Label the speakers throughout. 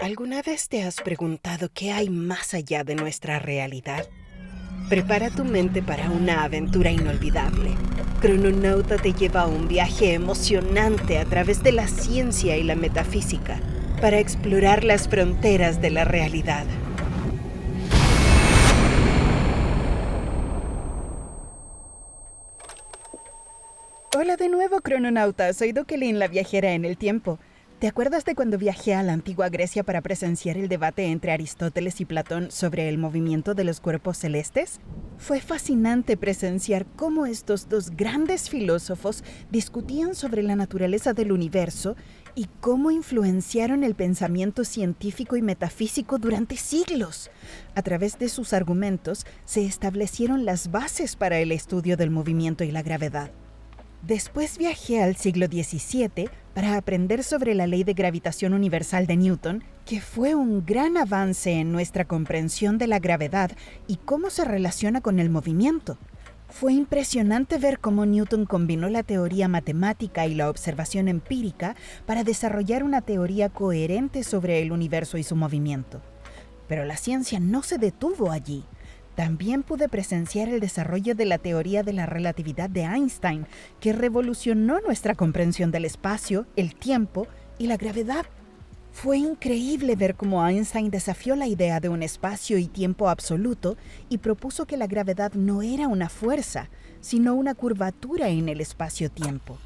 Speaker 1: ¿Alguna vez te has preguntado qué hay más allá de nuestra realidad? Prepara tu mente para una aventura inolvidable. Crononauta te lleva a un viaje emocionante a través de la ciencia y la metafísica para explorar las fronteras de la realidad.
Speaker 2: Hola de nuevo, crononauta. Soy Dokelin, la viajera en el tiempo. ¿Te acuerdas de cuando viajé a la antigua Grecia para presenciar el debate entre Aristóteles y Platón sobre el movimiento de los cuerpos celestes? Fue fascinante presenciar cómo estos dos grandes filósofos discutían sobre la naturaleza del universo y cómo influenciaron el pensamiento científico y metafísico durante siglos. A través de sus argumentos se establecieron las bases para el estudio del movimiento y la gravedad. Después viajé al siglo XVII para aprender sobre la ley de gravitación universal de Newton, que fue un gran avance en nuestra comprensión de la gravedad y cómo se relaciona con el movimiento. Fue impresionante ver cómo Newton combinó la teoría matemática y la observación empírica para desarrollar una teoría coherente sobre el universo y su movimiento. Pero la ciencia no se detuvo allí. También pude presenciar el desarrollo de la teoría de la relatividad de Einstein, que revolucionó nuestra comprensión del espacio, el tiempo y la gravedad. Fue increíble ver cómo Einstein desafió la idea de un espacio y tiempo absoluto y propuso que la gravedad no era una fuerza, sino una curvatura en el espacio-tiempo.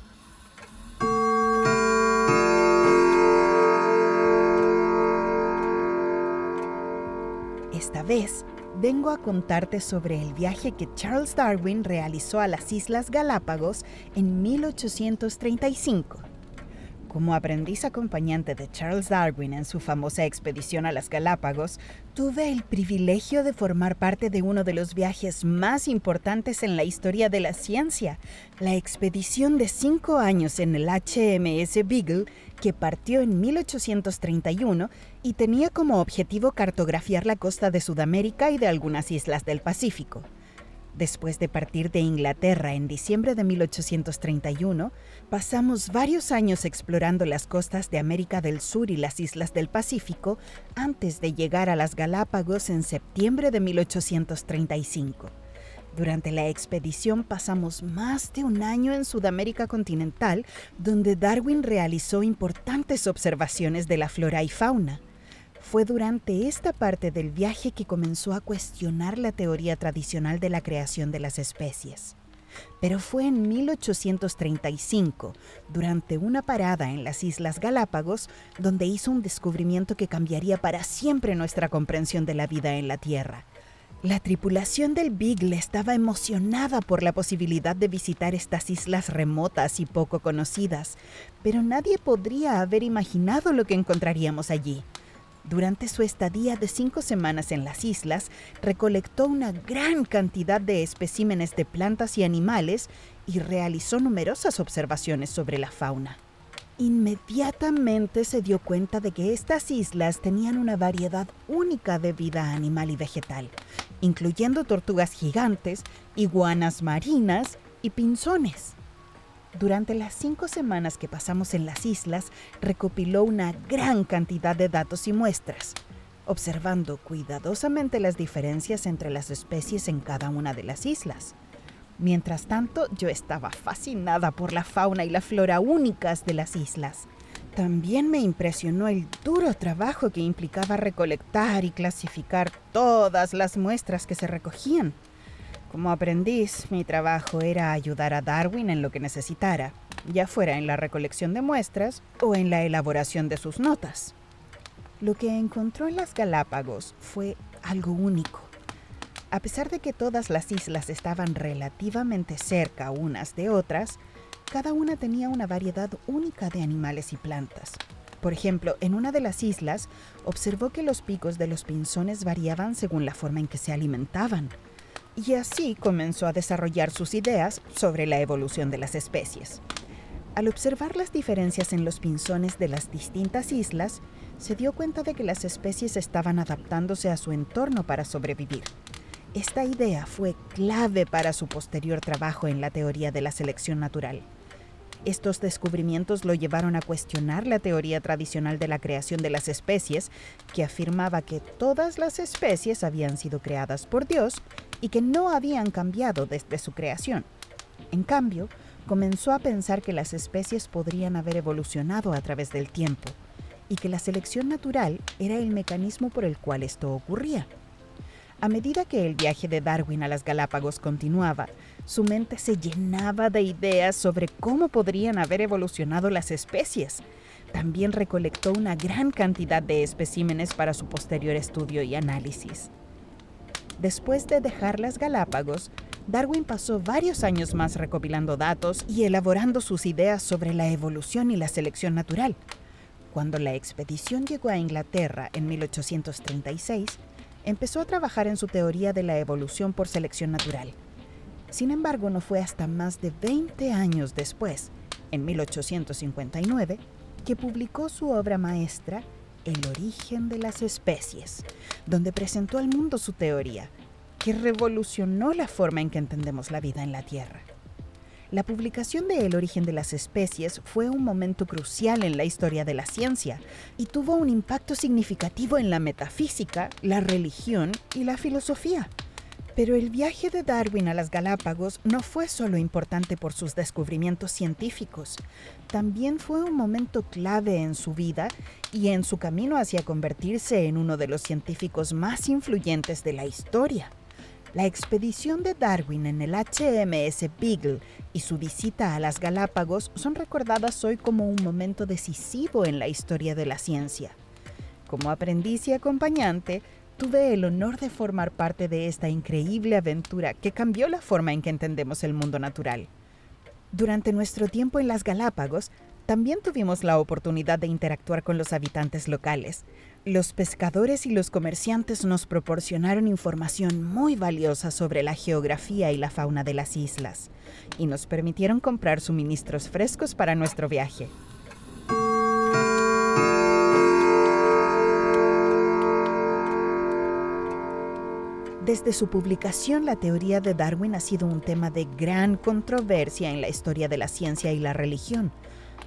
Speaker 2: Esta vez vengo a contarte sobre el viaje que Charles Darwin realizó a las Islas Galápagos en 1835. Como aprendiz acompañante de Charles Darwin en su famosa expedición a las Galápagos, tuve el privilegio de formar parte de uno de los viajes más importantes en la historia de la ciencia, la expedición de cinco años en el HMS Beagle, que partió en 1831 y tenía como objetivo cartografiar la costa de Sudamérica y de algunas islas del Pacífico. Después de partir de Inglaterra en diciembre de 1831, pasamos varios años explorando las costas de América del Sur y las islas del Pacífico antes de llegar a las Galápagos en septiembre de 1835. Durante la expedición pasamos más de un año en Sudamérica continental, donde Darwin realizó importantes observaciones de la flora y fauna. Fue durante esta parte del viaje que comenzó a cuestionar la teoría tradicional de la creación de las especies. Pero fue en 1835, durante una parada en las Islas Galápagos, donde hizo un descubrimiento que cambiaría para siempre nuestra comprensión de la vida en la Tierra. La tripulación del Beagle estaba emocionada por la posibilidad de visitar estas islas remotas y poco conocidas, pero nadie podría haber imaginado lo que encontraríamos allí. Durante su estadía de cinco semanas en las islas, recolectó una gran cantidad de especímenes de plantas y animales y realizó numerosas observaciones sobre la fauna. Inmediatamente se dio cuenta de que estas islas tenían una variedad única de vida animal y vegetal, incluyendo tortugas gigantes, iguanas marinas y pinzones. Durante las cinco semanas que pasamos en las islas, recopiló una gran cantidad de datos y muestras, observando cuidadosamente las diferencias entre las especies en cada una de las islas. Mientras tanto, yo estaba fascinada por la fauna y la flora únicas de las islas. También me impresionó el duro trabajo que implicaba recolectar y clasificar todas las muestras que se recogían. Como aprendiz, mi trabajo era ayudar a Darwin en lo que necesitara, ya fuera en la recolección de muestras o en la elaboración de sus notas. Lo que encontró en las Galápagos fue algo único. A pesar de que todas las islas estaban relativamente cerca unas de otras, cada una tenía una variedad única de animales y plantas. Por ejemplo, en una de las islas observó que los picos de los pinzones variaban según la forma en que se alimentaban y así comenzó a desarrollar sus ideas sobre la evolución de las especies. Al observar las diferencias en los pinzones de las distintas islas, se dio cuenta de que las especies estaban adaptándose a su entorno para sobrevivir. Esta idea fue clave para su posterior trabajo en la teoría de la selección natural. Estos descubrimientos lo llevaron a cuestionar la teoría tradicional de la creación de las especies, que afirmaba que todas las especies habían sido creadas por Dios y que no habían cambiado desde su creación. En cambio, comenzó a pensar que las especies podrían haber evolucionado a través del tiempo y que la selección natural era el mecanismo por el cual esto ocurría. A medida que el viaje de Darwin a las Galápagos continuaba, su mente se llenaba de ideas sobre cómo podrían haber evolucionado las especies. También recolectó una gran cantidad de especímenes para su posterior estudio y análisis. Después de dejar las Galápagos, Darwin pasó varios años más recopilando datos y elaborando sus ideas sobre la evolución y la selección natural. Cuando la expedición llegó a Inglaterra en 1836, empezó a trabajar en su teoría de la evolución por selección natural. Sin embargo, no fue hasta más de 20 años después, en 1859, que publicó su obra maestra, El origen de las especies, donde presentó al mundo su teoría, que revolucionó la forma en que entendemos la vida en la Tierra. La publicación de El origen de las especies fue un momento crucial en la historia de la ciencia y tuvo un impacto significativo en la metafísica, la religión y la filosofía. Pero el viaje de Darwin a las Galápagos no fue solo importante por sus descubrimientos científicos, también fue un momento clave en su vida y en su camino hacia convertirse en uno de los científicos más influyentes de la historia. La expedición de Darwin en el HMS Beagle y su visita a las Galápagos son recordadas hoy como un momento decisivo en la historia de la ciencia. Como aprendiz y acompañante, tuve el honor de formar parte de esta increíble aventura que cambió la forma en que entendemos el mundo natural. Durante nuestro tiempo en las Galápagos, también tuvimos la oportunidad de interactuar con los habitantes locales. Los pescadores y los comerciantes nos proporcionaron información muy valiosa sobre la geografía y la fauna de las islas y nos permitieron comprar suministros frescos para nuestro viaje. Desde su publicación, la teoría de Darwin ha sido un tema de gran controversia en la historia de la ciencia y la religión.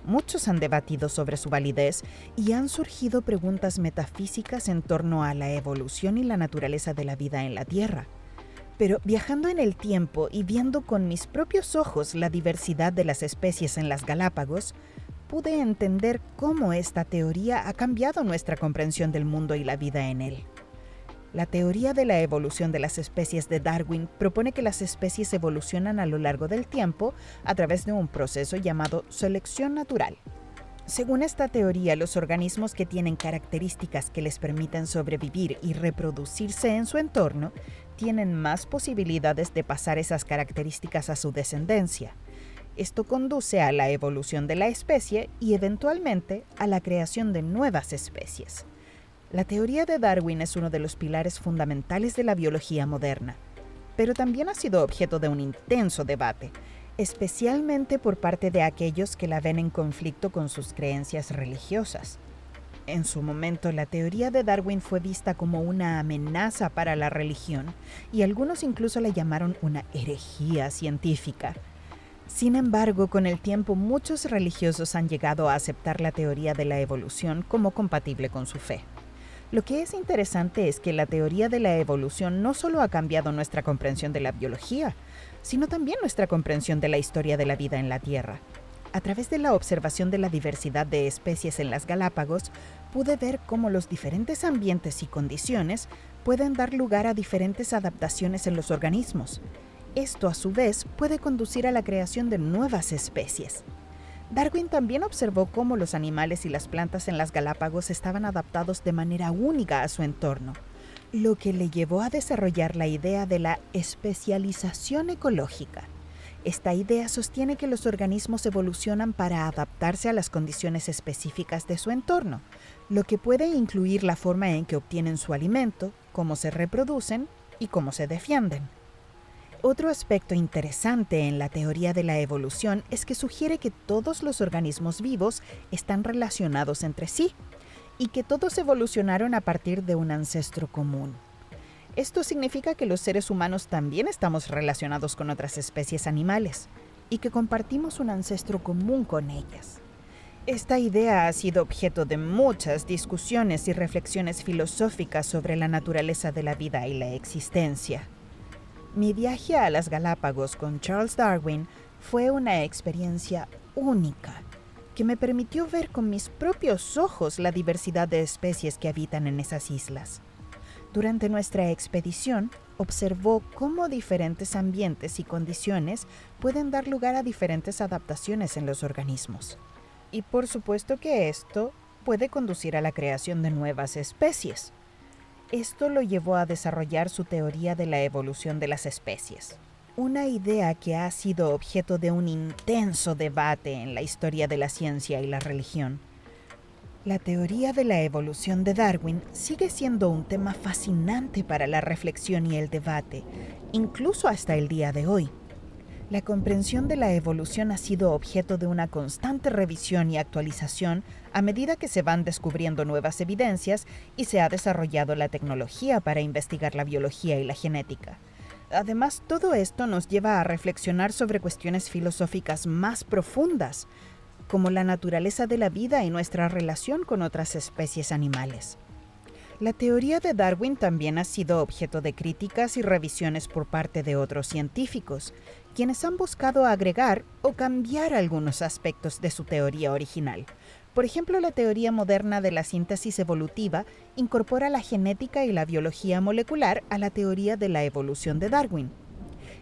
Speaker 2: Muchos han debatido sobre su validez y han surgido preguntas metafísicas en torno a la evolución y la naturaleza de la vida en la Tierra. Pero viajando en el tiempo y viendo con mis propios ojos la diversidad de las especies en las Galápagos, pude entender cómo esta teoría ha cambiado nuestra comprensión del mundo y la vida en él. La teoría de la evolución de las especies de Darwin propone que las especies evolucionan a lo largo del tiempo a través de un proceso llamado selección natural. Según esta teoría, los organismos que tienen características que les permiten sobrevivir y reproducirse en su entorno tienen más posibilidades de pasar esas características a su descendencia. Esto conduce a la evolución de la especie y eventualmente a la creación de nuevas especies. La teoría de Darwin es uno de los pilares fundamentales de la biología moderna, pero también ha sido objeto de un intenso debate, especialmente por parte de aquellos que la ven en conflicto con sus creencias religiosas. En su momento, la teoría de Darwin fue vista como una amenaza para la religión y algunos incluso la llamaron una herejía científica. Sin embargo, con el tiempo muchos religiosos han llegado a aceptar la teoría de la evolución como compatible con su fe. Lo que es interesante es que la teoría de la evolución no solo ha cambiado nuestra comprensión de la biología, sino también nuestra comprensión de la historia de la vida en la Tierra. A través de la observación de la diversidad de especies en las Galápagos, pude ver cómo los diferentes ambientes y condiciones pueden dar lugar a diferentes adaptaciones en los organismos. Esto a su vez puede conducir a la creación de nuevas especies. Darwin también observó cómo los animales y las plantas en las Galápagos estaban adaptados de manera única a su entorno, lo que le llevó a desarrollar la idea de la especialización ecológica. Esta idea sostiene que los organismos evolucionan para adaptarse a las condiciones específicas de su entorno, lo que puede incluir la forma en que obtienen su alimento, cómo se reproducen y cómo se defienden. Otro aspecto interesante en la teoría de la evolución es que sugiere que todos los organismos vivos están relacionados entre sí y que todos evolucionaron a partir de un ancestro común. Esto significa que los seres humanos también estamos relacionados con otras especies animales. y que compartimos un ancestro común con ellas. Esta idea ha sido objeto de muchas discusiones y reflexiones filosóficas sobre la naturaleza de la vida y la existencia. Mi viaje a las Galápagos con Charles Darwin fue una experiencia única que me permitió ver con mis propios ojos la diversidad de especies que habitan en esas islas. Durante nuestra expedición, observó cómo diferentes ambientes y condiciones pueden dar lugar a diferentes adaptaciones en los organismos. Y por supuesto que esto puede conducir a la creación de nuevas especies. Esto lo llevó a desarrollar su teoría de la evolución de las especies, una idea que ha sido objeto de un intenso debate en la historia de la ciencia y la religión. La teoría de la evolución de Darwin sigue siendo un tema fascinante para la reflexión y el debate, incluso hasta el día de hoy. La comprensión de la evolución ha sido objeto de una constante revisión y actualización a medida que se van descubriendo nuevas evidencias y se ha desarrollado la tecnología para investigar la biología y la genética. Además, todo esto nos lleva a reflexionar sobre cuestiones filosóficas más profundas, como la naturaleza de la vida y nuestra relación con otras especies animales. La teoría de Darwin también ha sido objeto de críticas y revisiones por parte de otros científicos, quienes han buscado agregar o cambiar algunos aspectos de su teoría original. Por ejemplo, la teoría moderna de la síntesis evolutiva incorpora la genética y la biología molecular a la teoría de la evolución de Darwin.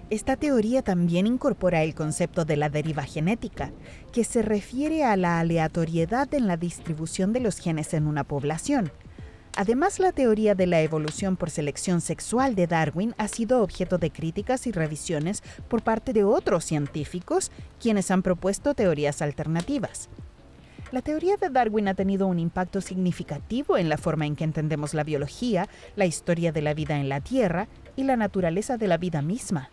Speaker 2: Esta teoría también incorpora el concepto de la deriva genética, que se refiere a la aleatoriedad en la distribución de los genes en una población, Además, la teoría de la evolución por selección sexual de Darwin ha sido objeto de críticas y revisiones por parte de otros científicos, quienes han propuesto teorías alternativas. La teoría de Darwin ha tenido un impacto significativo en la forma en que entendemos la biología, la historia de la vida en la Tierra y la naturaleza de la vida misma.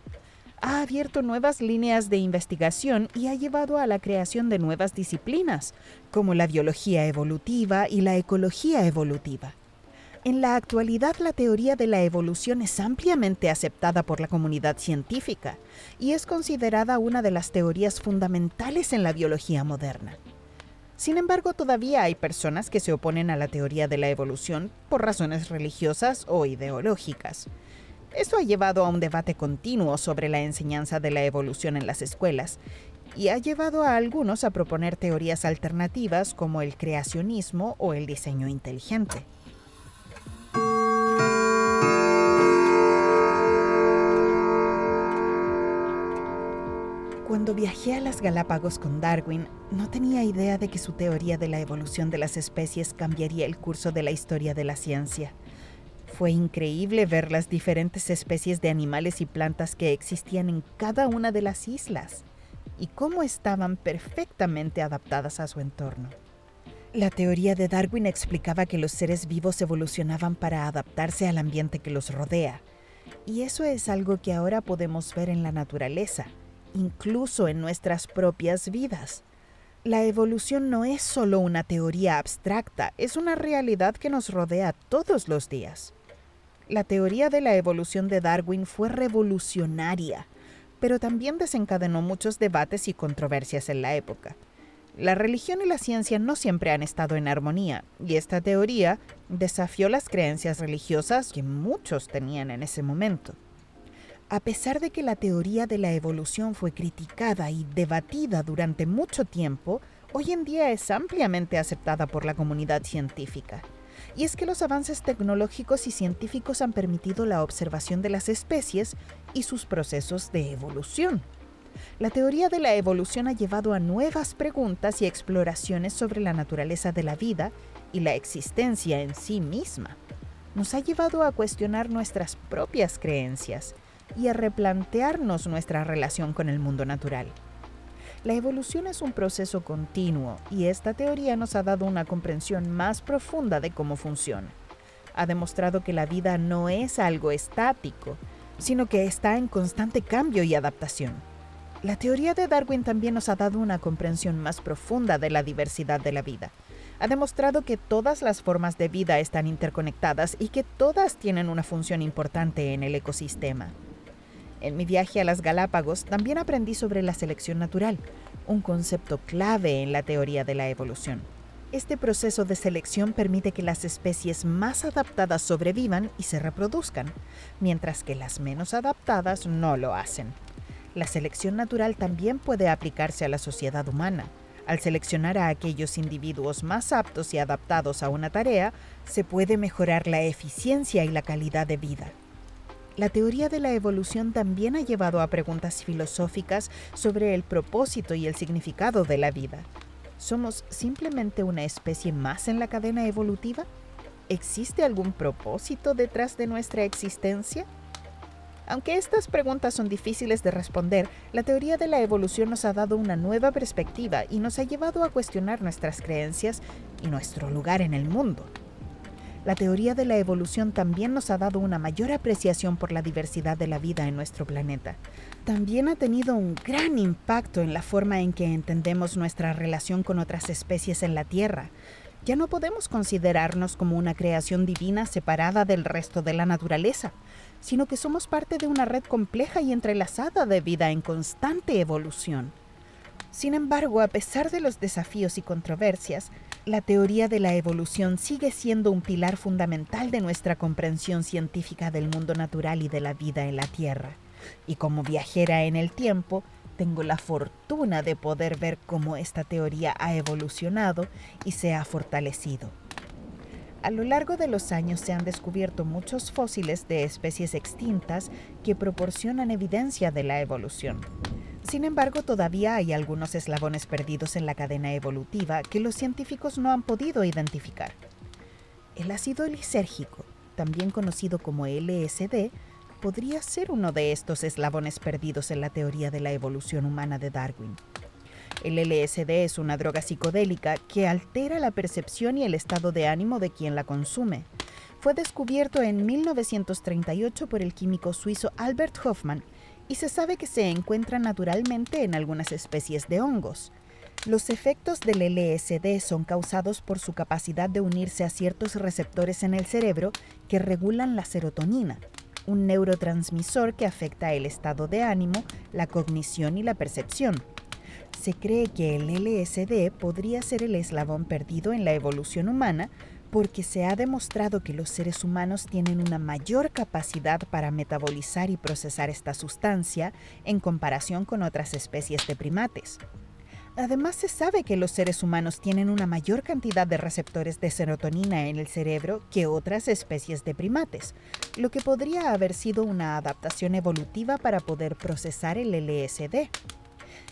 Speaker 2: Ha abierto nuevas líneas de investigación y ha llevado a la creación de nuevas disciplinas, como la biología evolutiva y la ecología evolutiva. En la actualidad la teoría de la evolución es ampliamente aceptada por la comunidad científica y es considerada una de las teorías fundamentales en la biología moderna. Sin embargo, todavía hay personas que se oponen a la teoría de la evolución por razones religiosas o ideológicas. Esto ha llevado a un debate continuo sobre la enseñanza de la evolución en las escuelas y ha llevado a algunos a proponer teorías alternativas como el creacionismo o el diseño inteligente. Cuando viajé a las Galápagos con Darwin, no tenía idea de que su teoría de la evolución de las especies cambiaría el curso de la historia de la ciencia. Fue increíble ver las diferentes especies de animales y plantas que existían en cada una de las islas y cómo estaban perfectamente adaptadas a su entorno. La teoría de Darwin explicaba que los seres vivos evolucionaban para adaptarse al ambiente que los rodea, y eso es algo que ahora podemos ver en la naturaleza, incluso en nuestras propias vidas. La evolución no es solo una teoría abstracta, es una realidad que nos rodea todos los días. La teoría de la evolución de Darwin fue revolucionaria, pero también desencadenó muchos debates y controversias en la época. La religión y la ciencia no siempre han estado en armonía, y esta teoría desafió las creencias religiosas que muchos tenían en ese momento. A pesar de que la teoría de la evolución fue criticada y debatida durante mucho tiempo, hoy en día es ampliamente aceptada por la comunidad científica. Y es que los avances tecnológicos y científicos han permitido la observación de las especies y sus procesos de evolución. La teoría de la evolución ha llevado a nuevas preguntas y exploraciones sobre la naturaleza de la vida y la existencia en sí misma. Nos ha llevado a cuestionar nuestras propias creencias y a replantearnos nuestra relación con el mundo natural. La evolución es un proceso continuo y esta teoría nos ha dado una comprensión más profunda de cómo funciona. Ha demostrado que la vida no es algo estático, sino que está en constante cambio y adaptación. La teoría de Darwin también nos ha dado una comprensión más profunda de la diversidad de la vida. Ha demostrado que todas las formas de vida están interconectadas y que todas tienen una función importante en el ecosistema. En mi viaje a las Galápagos también aprendí sobre la selección natural, un concepto clave en la teoría de la evolución. Este proceso de selección permite que las especies más adaptadas sobrevivan y se reproduzcan, mientras que las menos adaptadas no lo hacen. La selección natural también puede aplicarse a la sociedad humana. Al seleccionar a aquellos individuos más aptos y adaptados a una tarea, se puede mejorar la eficiencia y la calidad de vida. La teoría de la evolución también ha llevado a preguntas filosóficas sobre el propósito y el significado de la vida. ¿Somos simplemente una especie más en la cadena evolutiva? ¿Existe algún propósito detrás de nuestra existencia? Aunque estas preguntas son difíciles de responder, la teoría de la evolución nos ha dado una nueva perspectiva y nos ha llevado a cuestionar nuestras creencias y nuestro lugar en el mundo. La teoría de la evolución también nos ha dado una mayor apreciación por la diversidad de la vida en nuestro planeta. También ha tenido un gran impacto en la forma en que entendemos nuestra relación con otras especies en la Tierra. Ya no podemos considerarnos como una creación divina separada del resto de la naturaleza, sino que somos parte de una red compleja y entrelazada de vida en constante evolución. Sin embargo, a pesar de los desafíos y controversias, la teoría de la evolución sigue siendo un pilar fundamental de nuestra comprensión científica del mundo natural y de la vida en la Tierra. Y como viajera en el tiempo, tengo la fortuna de poder ver cómo esta teoría ha evolucionado y se ha fortalecido. A lo largo de los años se han descubierto muchos fósiles de especies extintas que proporcionan evidencia de la evolución. Sin embargo, todavía hay algunos eslabones perdidos en la cadena evolutiva que los científicos no han podido identificar. El ácido lisérgico, también conocido como LSD, podría ser uno de estos eslabones perdidos en la teoría de la evolución humana de Darwin. El LSD es una droga psicodélica que altera la percepción y el estado de ánimo de quien la consume. Fue descubierto en 1938 por el químico suizo Albert Hoffman y se sabe que se encuentra naturalmente en algunas especies de hongos. Los efectos del LSD son causados por su capacidad de unirse a ciertos receptores en el cerebro que regulan la serotonina, un neurotransmisor que afecta el estado de ánimo, la cognición y la percepción. Se cree que el LSD podría ser el eslabón perdido en la evolución humana porque se ha demostrado que los seres humanos tienen una mayor capacidad para metabolizar y procesar esta sustancia en comparación con otras especies de primates. Además, se sabe que los seres humanos tienen una mayor cantidad de receptores de serotonina en el cerebro que otras especies de primates, lo que podría haber sido una adaptación evolutiva para poder procesar el LSD.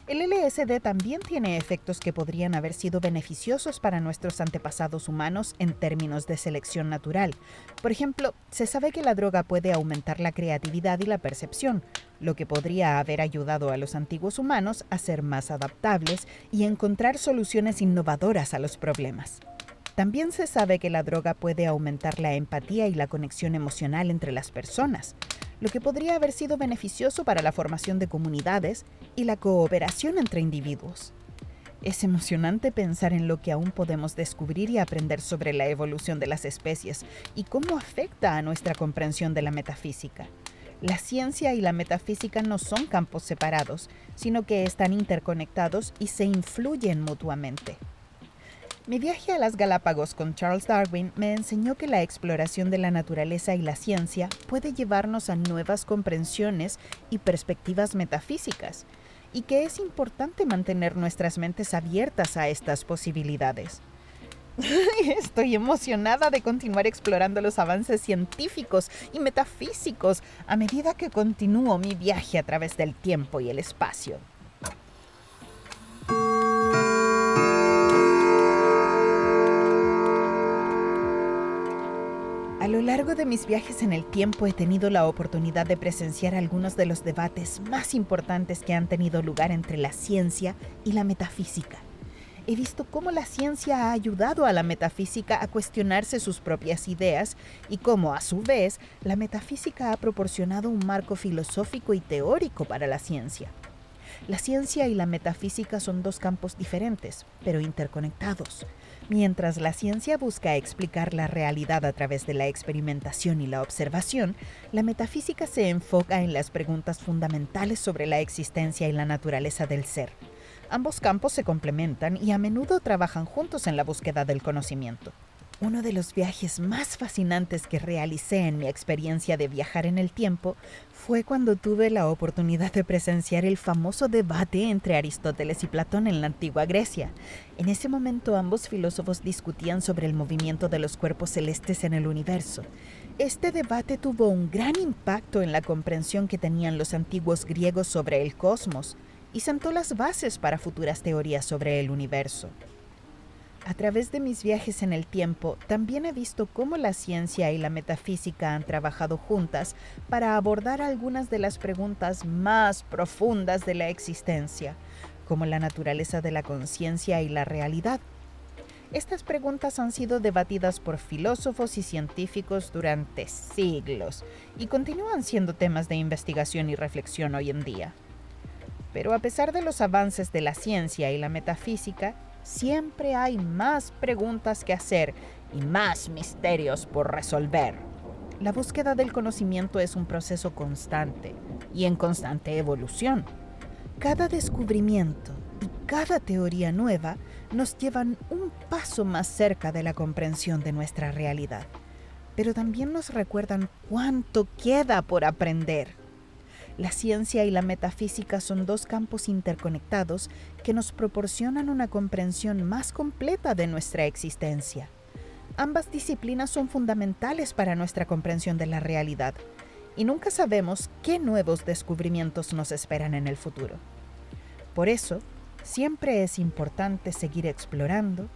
Speaker 2: El LSD también tiene efectos que podrían haber sido beneficiosos para nuestros antepasados humanos en términos de selección natural. Por ejemplo, se sabe que la droga puede aumentar la creatividad y la percepción, lo que podría haber ayudado a los antiguos humanos a ser más adaptables y encontrar soluciones innovadoras a los problemas. También se sabe que la droga puede aumentar la empatía y la conexión emocional entre las personas lo que podría haber sido beneficioso para la formación de comunidades y la cooperación entre individuos. Es emocionante pensar en lo que aún podemos descubrir y aprender sobre la evolución de las especies y cómo afecta a nuestra comprensión de la metafísica. La ciencia y la metafísica no son campos separados, sino que están interconectados y se influyen mutuamente. Mi viaje a las Galápagos con Charles Darwin me enseñó que la exploración de la naturaleza y la ciencia puede llevarnos a nuevas comprensiones y perspectivas metafísicas, y que es importante mantener nuestras mentes abiertas a estas posibilidades. Estoy emocionada de continuar explorando los avances científicos y metafísicos a medida que continúo mi viaje a través del tiempo y el espacio. Lo largo de mis viajes en el tiempo he tenido la oportunidad de presenciar algunos de los debates más importantes que han tenido lugar entre la ciencia y la metafísica. He visto cómo la ciencia ha ayudado a la metafísica a cuestionarse sus propias ideas y cómo, a su vez, la metafísica ha proporcionado un marco filosófico y teórico para la ciencia. La ciencia y la metafísica son dos campos diferentes, pero interconectados. Mientras la ciencia busca explicar la realidad a través de la experimentación y la observación, la metafísica se enfoca en las preguntas fundamentales sobre la existencia y la naturaleza del ser. Ambos campos se complementan y a menudo trabajan juntos en la búsqueda del conocimiento. Uno de los viajes más fascinantes que realicé en mi experiencia de viajar en el tiempo fue cuando tuve la oportunidad de presenciar el famoso debate entre Aristóteles y Platón en la antigua Grecia. En ese momento ambos filósofos discutían sobre el movimiento de los cuerpos celestes en el universo. Este debate tuvo un gran impacto en la comprensión que tenían los antiguos griegos sobre el cosmos y sentó las bases para futuras teorías sobre el universo. A través de mis viajes en el tiempo, también he visto cómo la ciencia y la metafísica han trabajado juntas para abordar algunas de las preguntas más profundas de la existencia, como la naturaleza de la conciencia y la realidad. Estas preguntas han sido debatidas por filósofos y científicos durante siglos y continúan siendo temas de investigación y reflexión hoy en día. Pero a pesar de los avances de la ciencia y la metafísica, siempre hay más preguntas que hacer y más misterios por resolver. La búsqueda del conocimiento es un proceso constante y en constante evolución. Cada descubrimiento y cada teoría nueva nos llevan un paso más cerca de la comprensión de nuestra realidad, pero también nos recuerdan cuánto queda por aprender. La ciencia y la metafísica son dos campos interconectados que nos proporcionan una comprensión más completa de nuestra existencia. Ambas disciplinas son fundamentales para nuestra comprensión de la realidad y nunca sabemos qué nuevos descubrimientos nos esperan en el futuro. Por eso, siempre es importante seguir explorando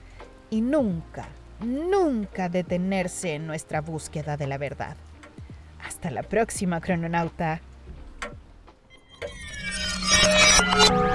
Speaker 2: y nunca, nunca detenerse en nuestra búsqueda de la verdad. Hasta la próxima, crononauta. you